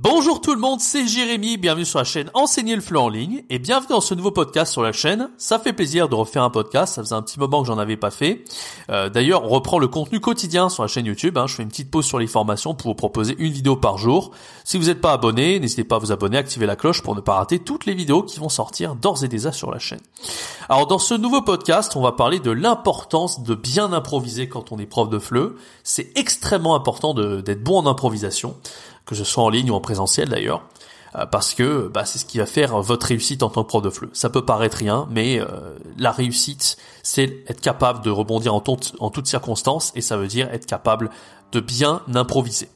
Bonjour tout le monde, c'est Jérémy, bienvenue sur la chaîne Enseigner le fleu en ligne et bienvenue dans ce nouveau podcast sur la chaîne. Ça fait plaisir de refaire un podcast, ça faisait un petit moment que j'en avais pas fait. Euh, D'ailleurs, on reprend le contenu quotidien sur la chaîne YouTube. Hein. Je fais une petite pause sur les formations pour vous proposer une vidéo par jour. Si vous n'êtes pas abonné, n'hésitez pas à vous abonner, activer la cloche pour ne pas rater toutes les vidéos qui vont sortir d'ores et déjà sur la chaîne. Alors dans ce nouveau podcast, on va parler de l'importance de bien improviser quand on est prof de fleu. C'est extrêmement important d'être bon en improvisation que ce soit en ligne ou en présentiel d'ailleurs, euh, parce que bah, c'est ce qui va faire votre réussite en tant que prof de FLE. Ça peut paraître rien, mais euh, la réussite, c'est être capable de rebondir en, en toutes circonstances, et ça veut dire être capable de bien improviser.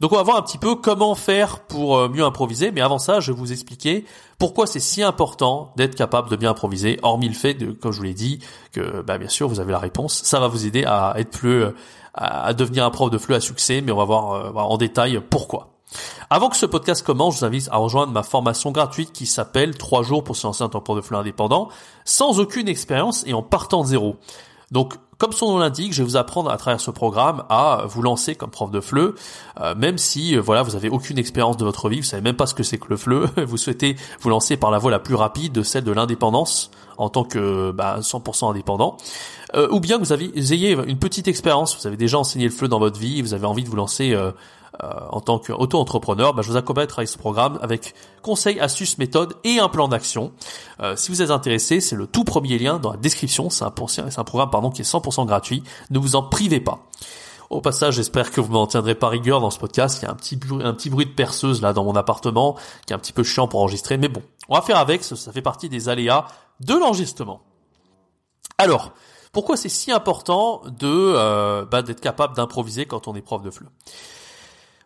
Donc on va voir un petit peu comment faire pour euh, mieux improviser, mais avant ça, je vais vous expliquer pourquoi c'est si important d'être capable de bien improviser, hormis le fait de, comme je vous l'ai dit, que bah, bien sûr vous avez la réponse, ça va vous aider à être plus à devenir un prof de FLE à succès, mais on va voir en détail pourquoi. Avant que ce podcast commence, je vous invite à rejoindre ma formation gratuite qui s'appelle 3 jours pour se lancer en tant que de flux indépendant, sans aucune expérience et en partant de zéro. Donc, comme son nom l'indique, je vais vous apprendre à travers ce programme à vous lancer comme prof de FLE, euh, même si euh, voilà vous avez aucune expérience de votre vie, vous savez même pas ce que c'est que le FLE, vous souhaitez vous lancer par la voie la plus rapide, de celle de l'indépendance en tant que bah, 100% indépendant, euh, ou bien vous, avez, ayez une petite expérience, vous avez déjà enseigné le FLE dans votre vie, vous avez envie de vous lancer euh, en tant qu'auto-entrepreneur, bah, je vous accompagne à travailler ce programme avec conseils, astuces, méthodes et un plan d'action. Euh, si vous êtes intéressé, c'est le tout premier lien dans la description. C'est un, un, programme pardon, qui est 100% gratuit. Ne vous en privez pas. Au passage, j'espère que vous m'en tiendrez pas rigueur dans ce podcast. Il y a un petit, bruit de perceuse là dans mon appartement qui est un petit peu chiant pour enregistrer. Mais bon, on va faire avec. Ça, fait partie des aléas de l'enregistrement. Alors, pourquoi c'est si important de euh, bah, d'être capable d'improviser quand on est prof de fleu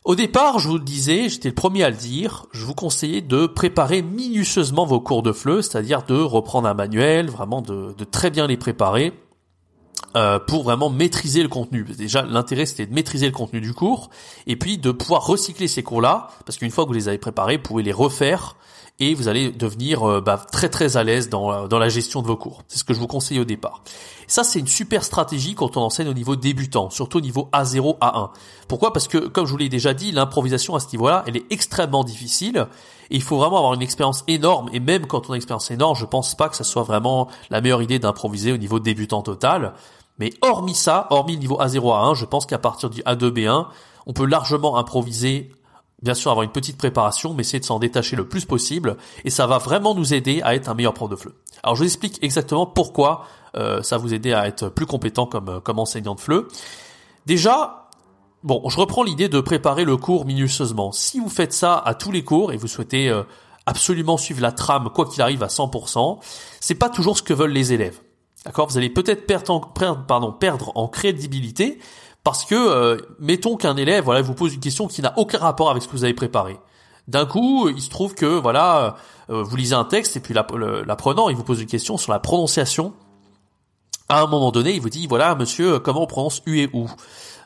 au départ, je vous le disais, j'étais le premier à le dire, je vous conseillais de préparer minutieusement vos cours de FLE, c'est-à-dire de reprendre un manuel, vraiment de, très bien les préparer euh, pour vraiment maîtriser le contenu. Déjà, l'intérêt c'était de maîtriser le contenu du cours et puis de pouvoir recycler ces cours-là, parce qu'une fois que vous les avez préparés, vous pouvez les refaire et vous allez devenir euh, bah, très très à l'aise dans, dans la gestion de vos cours. C'est ce que je vous conseille au départ. Ça, c'est une super stratégie quand on enseigne au niveau débutant, surtout au niveau A0, A1. Pourquoi? Parce que, comme je vous l'ai déjà dit, l'improvisation à ce niveau-là, elle est extrêmement difficile. Et il faut vraiment avoir une expérience énorme. Et même quand on a une expérience énorme, je pense pas que ça soit vraiment la meilleure idée d'improviser au niveau débutant total. Mais hormis ça, hormis le niveau A0, A1, je pense qu'à partir du A2, B1, on peut largement improviser bien sûr avoir une petite préparation, mais essayer de s'en détacher le plus possible, et ça va vraiment nous aider à être un meilleur prof de FLE. Alors je vous explique exactement pourquoi euh, ça vous aider à être plus compétent comme, euh, comme enseignant de FLE. Déjà, bon, je reprends l'idée de préparer le cours minutieusement. Si vous faites ça à tous les cours et vous souhaitez euh, absolument suivre la trame quoi qu'il arrive à 100%, c'est pas toujours ce que veulent les élèves. D'accord? Vous allez peut-être perdre, en crédibilité parce que, mettons qu'un élève voilà, vous pose une question qui n'a aucun rapport avec ce que vous avez préparé. D'un coup, il se trouve que voilà, vous lisez un texte et puis l'apprenant, il vous pose une question sur la prononciation à un moment donné, il vous dit, voilà, monsieur, comment on prononce U et OU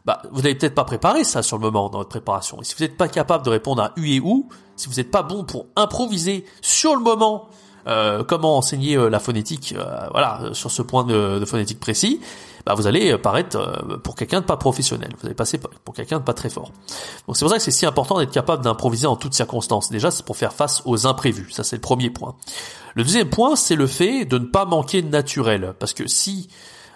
bah, vous n'avez peut-être pas préparé ça sur le moment dans votre préparation. Et si vous n'êtes pas capable de répondre à U et OU, si vous n'êtes pas bon pour improviser sur le moment euh, comment enseigner euh, la phonétique, euh, voilà, sur ce point de, de phonétique précis, bah vous allez paraître pour quelqu'un de pas professionnel. Vous allez passer pour quelqu'un de pas très fort. Donc c'est pour ça que c'est si important d'être capable d'improviser en toutes circonstances. Déjà, c'est pour faire face aux imprévus. Ça, c'est le premier point. Le deuxième point, c'est le fait de ne pas manquer de naturel. Parce que si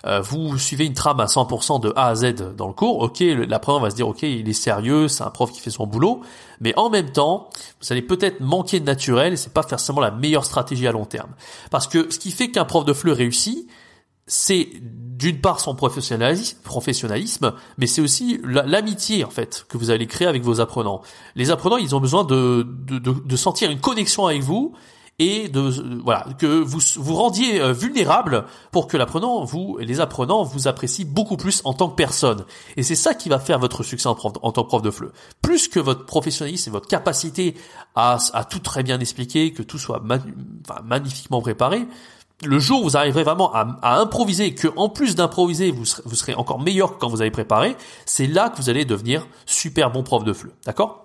vous suivez une trame à 100% de A à Z dans le cours, ok, l'apprenant va se dire, ok, il est sérieux, c'est un prof qui fait son boulot, mais en même temps, vous allez peut-être manquer de naturel et c'est pas forcément la meilleure stratégie à long terme. Parce que ce qui fait qu'un prof de FLE réussit, c'est d'une part son professionnalisme, mais c'est aussi l'amitié en fait que vous allez créer avec vos apprenants. Les apprenants, ils ont besoin de, de, de sentir une connexion avec vous et de voilà que vous vous rendiez euh, vulnérable pour que l'apprenant vous les apprenants vous apprécient beaucoup plus en tant que personne. Et c'est ça qui va faire votre succès en, en tant que prof de FLE. Plus que votre professionnalisme et votre capacité à, à tout très bien expliquer que tout soit magnifiquement préparé le jour où vous arriverez vraiment à, à improviser et que en plus d'improviser, vous serez, vous serez encore meilleur que quand vous avez préparé, c'est là que vous allez devenir super bon prof de fleu. D'accord?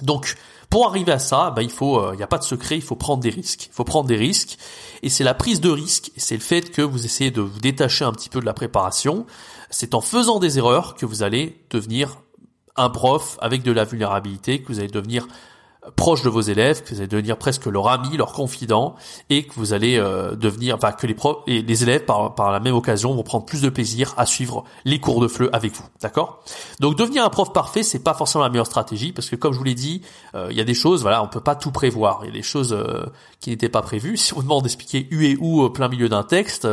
Donc, pour arriver à ça, bah, il faut, il euh, n'y a pas de secret, il faut prendre des risques. Il faut prendre des risques, et c'est la prise de risque, c'est le fait que vous essayez de vous détacher un petit peu de la préparation. C'est en faisant des erreurs que vous allez devenir un prof avec de la vulnérabilité, que vous allez devenir proche de vos élèves, que vous allez devenir presque leur ami, leur confident, et que vous allez euh, devenir, enfin que les profs les élèves par, la même occasion vont prendre plus de plaisir à suivre les cours de FLE avec vous, d'accord? Donc devenir un prof parfait, c'est pas forcément la meilleure stratégie, parce que comme je vous l'ai dit, euh, il y a des choses, voilà, on peut pas tout prévoir, il y a des choses euh, qui n'étaient pas prévues. Si on vous demande d'expliquer U et ou au plein milieu d'un texte,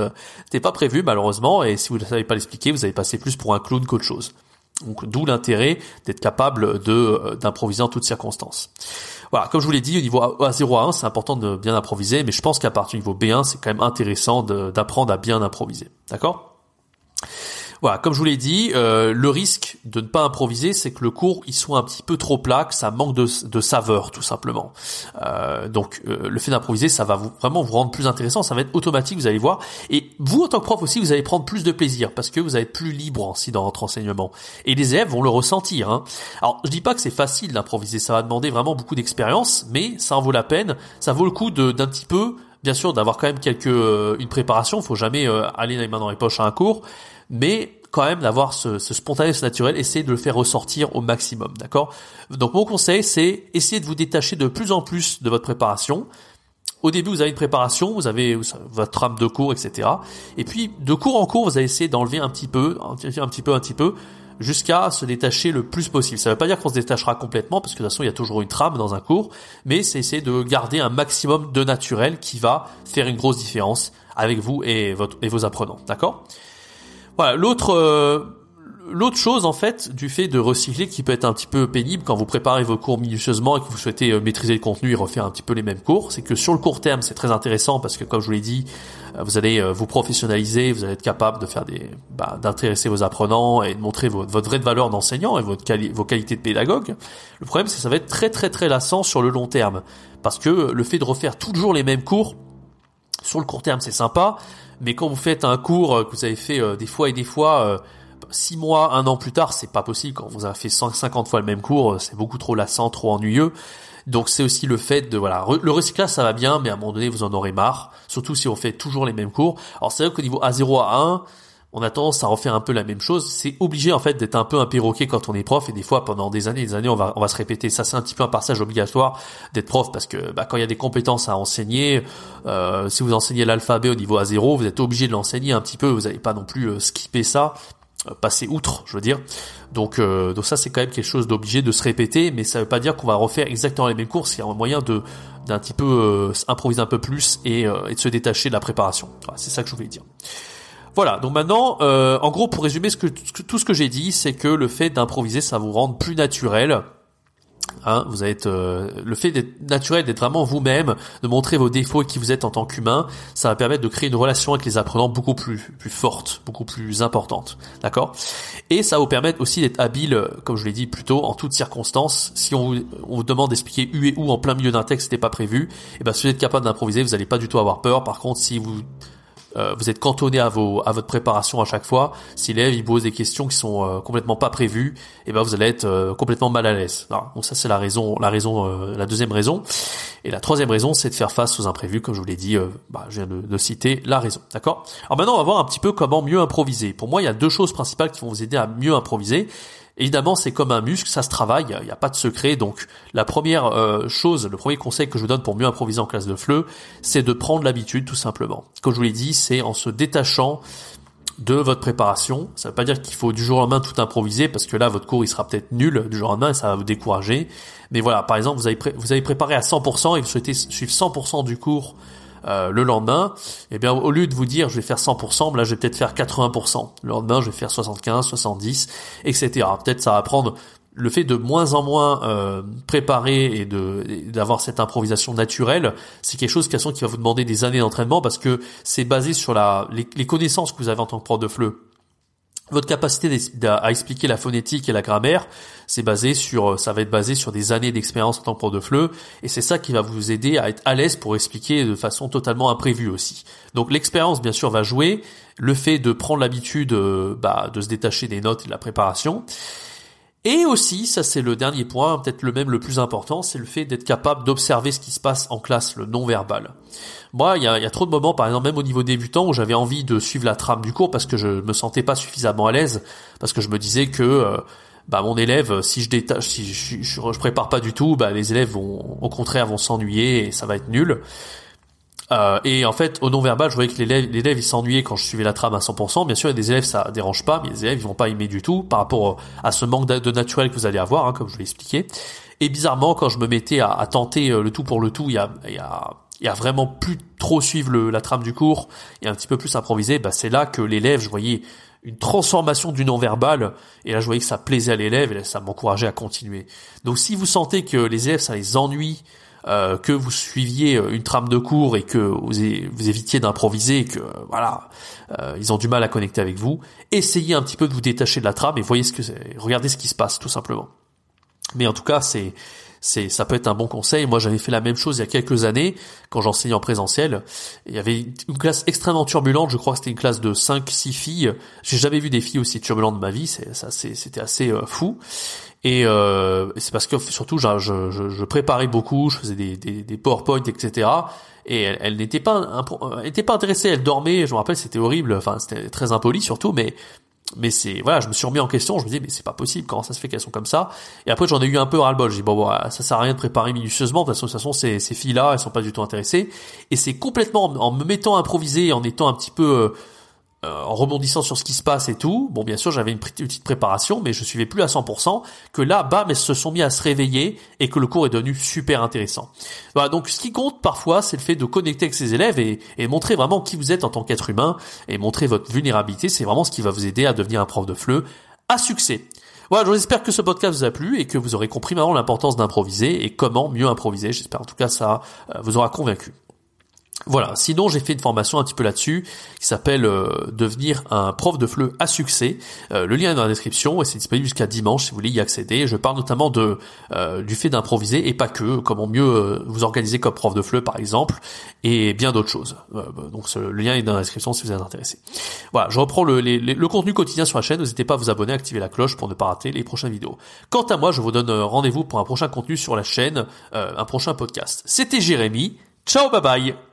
c'était pas prévu malheureusement, et si vous ne savez pas l'expliquer, vous allez passer plus pour un clown qu'autre chose. Donc d'où l'intérêt d'être capable de euh, d'improviser en toutes circonstances. Voilà, comme je vous l'ai dit, au niveau A0 à 1, c'est important de bien improviser, mais je pense qu'à partir du niveau B1, c'est quand même intéressant d'apprendre à bien improviser. D'accord? Voilà, comme je vous l'ai dit, euh, le risque de ne pas improviser, c'est que le cours il soit un petit peu trop plat, que ça manque de, saveur tout simplement. Euh, donc euh, le fait d'improviser, ça va vraiment vous rendre plus intéressant, ça va être automatique, vous allez voir. Et vous en tant que prof aussi, vous allez prendre plus de plaisir parce que vous allez être plus libre aussi dans votre enseignement. Et les élèves vont le ressentir. Hein. Alors je dis pas que c'est facile d'improviser, ça va demander vraiment beaucoup d'expérience, mais ça en vaut la peine. Ça vaut le coup d'un petit peu bien sûr d'avoir quand même quelques une préparation, faut jamais aller les mains dans les poches à un cours, mais quand même d'avoir ce, ce spontané, ce naturel, essayez de le faire ressortir au maximum, d'accord? Donc mon conseil, c'est essayer de vous détacher de plus en plus de votre préparation. Au début, vous avez une préparation, vous avez votre trame de cours, etc. Et puis, de cours en cours, vous allez essayer d'enlever un petit peu, un petit peu, un petit peu, jusqu'à se détacher le plus possible. Ça ne veut pas dire qu'on se détachera complètement, parce que de toute façon, il y a toujours une trame dans un cours, mais c'est essayer de garder un maximum de naturel qui va faire une grosse différence avec vous et, votre, et vos apprenants. D'accord? Euh, l'autre chose en fait du fait de recycler qui peut être un petit peu pénible quand vous préparez vos cours minutieusement et que vous souhaitez euh, maîtriser le contenu et refaire un petit peu les mêmes cours, c'est que sur le court terme c'est très intéressant parce que comme je vous l'ai dit, euh, vous allez vous professionnaliser, vous allez être capable de faire des bah, d'intéresser vos apprenants et de montrer votre, vraie valeur d'enseignant et vos qualités de pédagogue. Le problème c'est que ça va être très très très lassant sur le long terme parce que le fait de refaire toujours les mêmes cours sur le court terme c'est sympa, mais quand vous faites un cours euh, que vous avez fait euh, des fois et des fois, euh, six mois, un an plus tard, c'est pas possible. Quand vous avez fait 150 fois le même cours, c'est beaucoup trop lassant, trop ennuyeux. Donc c'est aussi le fait de voilà le recyclage ça va bien, mais à un moment donné vous en aurez marre, surtout si on fait toujours les mêmes cours. Alors c'est vrai qu'au niveau A0 à 1, on a tendance à refaire un peu la même chose. C'est obligé en fait d'être un peu un perroquet quand on est prof et des fois pendant des années et des années on va on va se répéter. Ça c'est un petit peu un passage obligatoire d'être prof parce que bah, quand il y a des compétences à enseigner, euh, si vous enseignez l'alphabet au niveau A0, vous êtes obligé de l'enseigner un petit peu. Vous n'allez pas non plus euh, skipper ça, euh, passer outre, je veux dire. Donc euh, donc ça c'est quand même quelque chose d'obligé de se répéter, mais ça veut pas dire qu'on va refaire exactement les mêmes cours. Il y a un moyen de d'un petit peu improviser un peu plus et, et de se détacher de la préparation. Voilà, c'est ça que je voulais dire. Voilà, donc maintenant, euh, en gros, pour résumer tout ce que j'ai dit, c'est que le fait d'improviser, ça vous rend plus naturel. Hein, vous êtes euh, le fait d'être naturel, d'être vraiment vous-même, de montrer vos défauts et qui vous êtes en tant qu'humain, ça va permettre de créer une relation avec les apprenants beaucoup plus plus forte, beaucoup plus importante, d'accord? Et ça va vous permettre aussi d'être habile, comme je l'ai dit plus tôt, en toutes circonstances. Si on vous, on vous demande d'expliquer U et où en plein milieu d'un texte, c'était pas prévu, et eh ben si vous êtes capable d'improviser, vous n'allez pas du tout avoir peur. Par contre, si vous euh, vous êtes cantonné à vos à votre préparation à chaque fois. Si l'élève il pose des questions qui sont euh, complètement pas prévues, et eh ben vous allez être euh, complètement mal à l'aise. Donc ça c'est la raison, la raison, la deuxième raison. Et la troisième raison, c'est de faire face aux imprévus, comme je vous l'ai dit. Bah, je viens de, de, citer la raison. D'accord? Alors maintenant on va voir un petit peu comment mieux improviser. Pour moi, il y a deux choses principales qui vont vous aider à mieux improviser. Évidemment, c'est comme un muscle, ça se travaille, il n'y a, pas de secret. Donc, la première euh, chose, le premier conseil que je vous donne pour mieux improviser en classe de fleu, c'est de prendre l'habitude, tout simplement. Comme je vous l'ai dit, c'est en se détachant de votre préparation. Ça ne veut pas dire qu'il faut du jour au lendemain tout improviser, parce que là, votre cours, il sera peut-être nul du jour au lendemain et ça va vous décourager. Mais voilà, par exemple, vous avez, vous avez préparé à 100% et vous souhaitez suivre 100% du cours euh, le lendemain, eh bien au lieu de vous dire je vais faire 100%, là je vais peut-être faire 80%. Le lendemain je vais faire 75, 70, etc. Peut-être ça va prendre le fait de moins en moins euh, préparer et de d'avoir cette improvisation naturelle, c'est quelque chose qui va vous demander des années d'entraînement parce que c'est basé sur la les, connaissances que vous avez en tant que prof de fleu. Votre capacité à expliquer la phonétique et la grammaire, c'est basé sur, ça va être basé sur des années d'expérience en tant que de FLE, et c'est ça qui va vous aider à être à l'aise pour expliquer de façon totalement imprévue aussi. Donc l'expérience, bien sûr, va jouer, le fait de prendre l'habitude euh, bah, de se détacher des notes et de la préparation, et aussi, ça c'est le dernier point, peut-être le même le plus important, c'est le fait d'être capable d'observer ce qui se passe en classe, le non-verbal. Moi, il y a, trop de moments, par exemple, même au niveau débutant, où j'avais envie de suivre la trame du cours parce que je me sentais pas suffisamment à l'aise, parce que je me disais que euh, bah mon élève, si je détache, si je, je, je, prépare pas du tout, bah les élèves vont au contraire vont s'ennuyer et ça va être nul. Euh, et en fait, au non-verbal, je voyais que l'élève, l'élève il s'ennuyait quand je suivais la trame à 100%. Bien sûr, il y a des élèves, ça dérange pas, mais les élèves, ils vont pas aimer du tout par rapport à ce manque de naturel que vous allez avoir, hein, comme je vous l'ai expliqué. Et bizarrement, quand je me mettais à, tenter euh, le tout pour le tout, il y a, il y a, il y a vraiment plus trop suivre le, la trame du cours et un petit peu plus improviser. Bah, c'est là que l'élève, je voyais une transformation du non-verbal, et là je voyais que ça plaisait à l'élève, et ça m'encourageait à continuer. Donc si vous sentez que les élèves, ça les ennuie, euh, que vous suiviez euh, une trame de cours et que vous, évitiez d'improviser, que voilà, euh, ils ont du mal à connecter avec vous, essayez un petit peu de vous détacher de la trame et voyez ce que regardez ce qui se passe tout simplement. Mais en tout cas, c'est c'est ça peut être un bon conseil. Moi, j'avais fait la même chose il y a quelques années quand j'enseignais en présentiel. Il y avait une classe extrêmement turbulente. Je crois que c'était une classe de 5 six filles. J'ai jamais vu des filles aussi turbulentes de ma vie. C'est ça, c'était assez fou. Et euh, c'est parce que surtout, je, je, je, préparais beaucoup, je faisais des, des, des etc. Et elle, elle n'était pas, était pas intéressée. Elle dormait. Je me rappelle, c'était horrible. Enfin, c'était très impoli surtout, mais mais c'est voilà, je me suis remis en question. Je me disais mais c'est pas possible. Comment ça se fait qu'elles sont comme ça? Et après, j'en ai eu un peu ras-le-bol. J'ai dit bon, bon, ça sert à rien de préparer minutieusement. De toute façon, ces, ces filles-là, elles sont pas du tout intéressées. Et c'est complètement en me mettant à improviser, en étant un petit peu euh, euh, en rebondissant sur ce qui se passe et tout, bon bien sûr j'avais une petite préparation, mais je suivais plus à 100%, que là, bam, elles se sont mis à se réveiller et que le cours est devenu super intéressant. Voilà, donc ce qui compte parfois, c'est le fait de connecter avec ses élèves et, et montrer vraiment qui vous êtes en tant qu'être humain et montrer votre vulnérabilité, c'est vraiment ce qui va vous aider à devenir un prof de FLE à succès. Voilà, j'espère que ce podcast vous a plu et que vous aurez compris maintenant l'importance d'improviser et comment mieux improviser. J'espère en tout cas ça euh, vous aura convaincu. Voilà. Sinon, j'ai fait une formation un petit peu là-dessus qui s'appelle euh, devenir un prof de FLE à succès. Euh, le lien est dans la description et c'est disponible jusqu'à dimanche si vous voulez y accéder. Je parle notamment de euh, du fait d'improviser et pas que, comment mieux vous organiser comme prof de FLE par exemple et bien d'autres choses. donc le lien est dans la description si vous êtes intéressé. Voilà, je reprends le, le contenu quotidien sur la chaîne. N'hésitez pas à vous abonner, activer la cloche pour ne pas rater les prochaines vidéos. Quant à moi, je vous donne rendez-vous pour un prochain contenu sur la chaîne, un prochain podcast. C'était Jérémy. Ciao, bye bye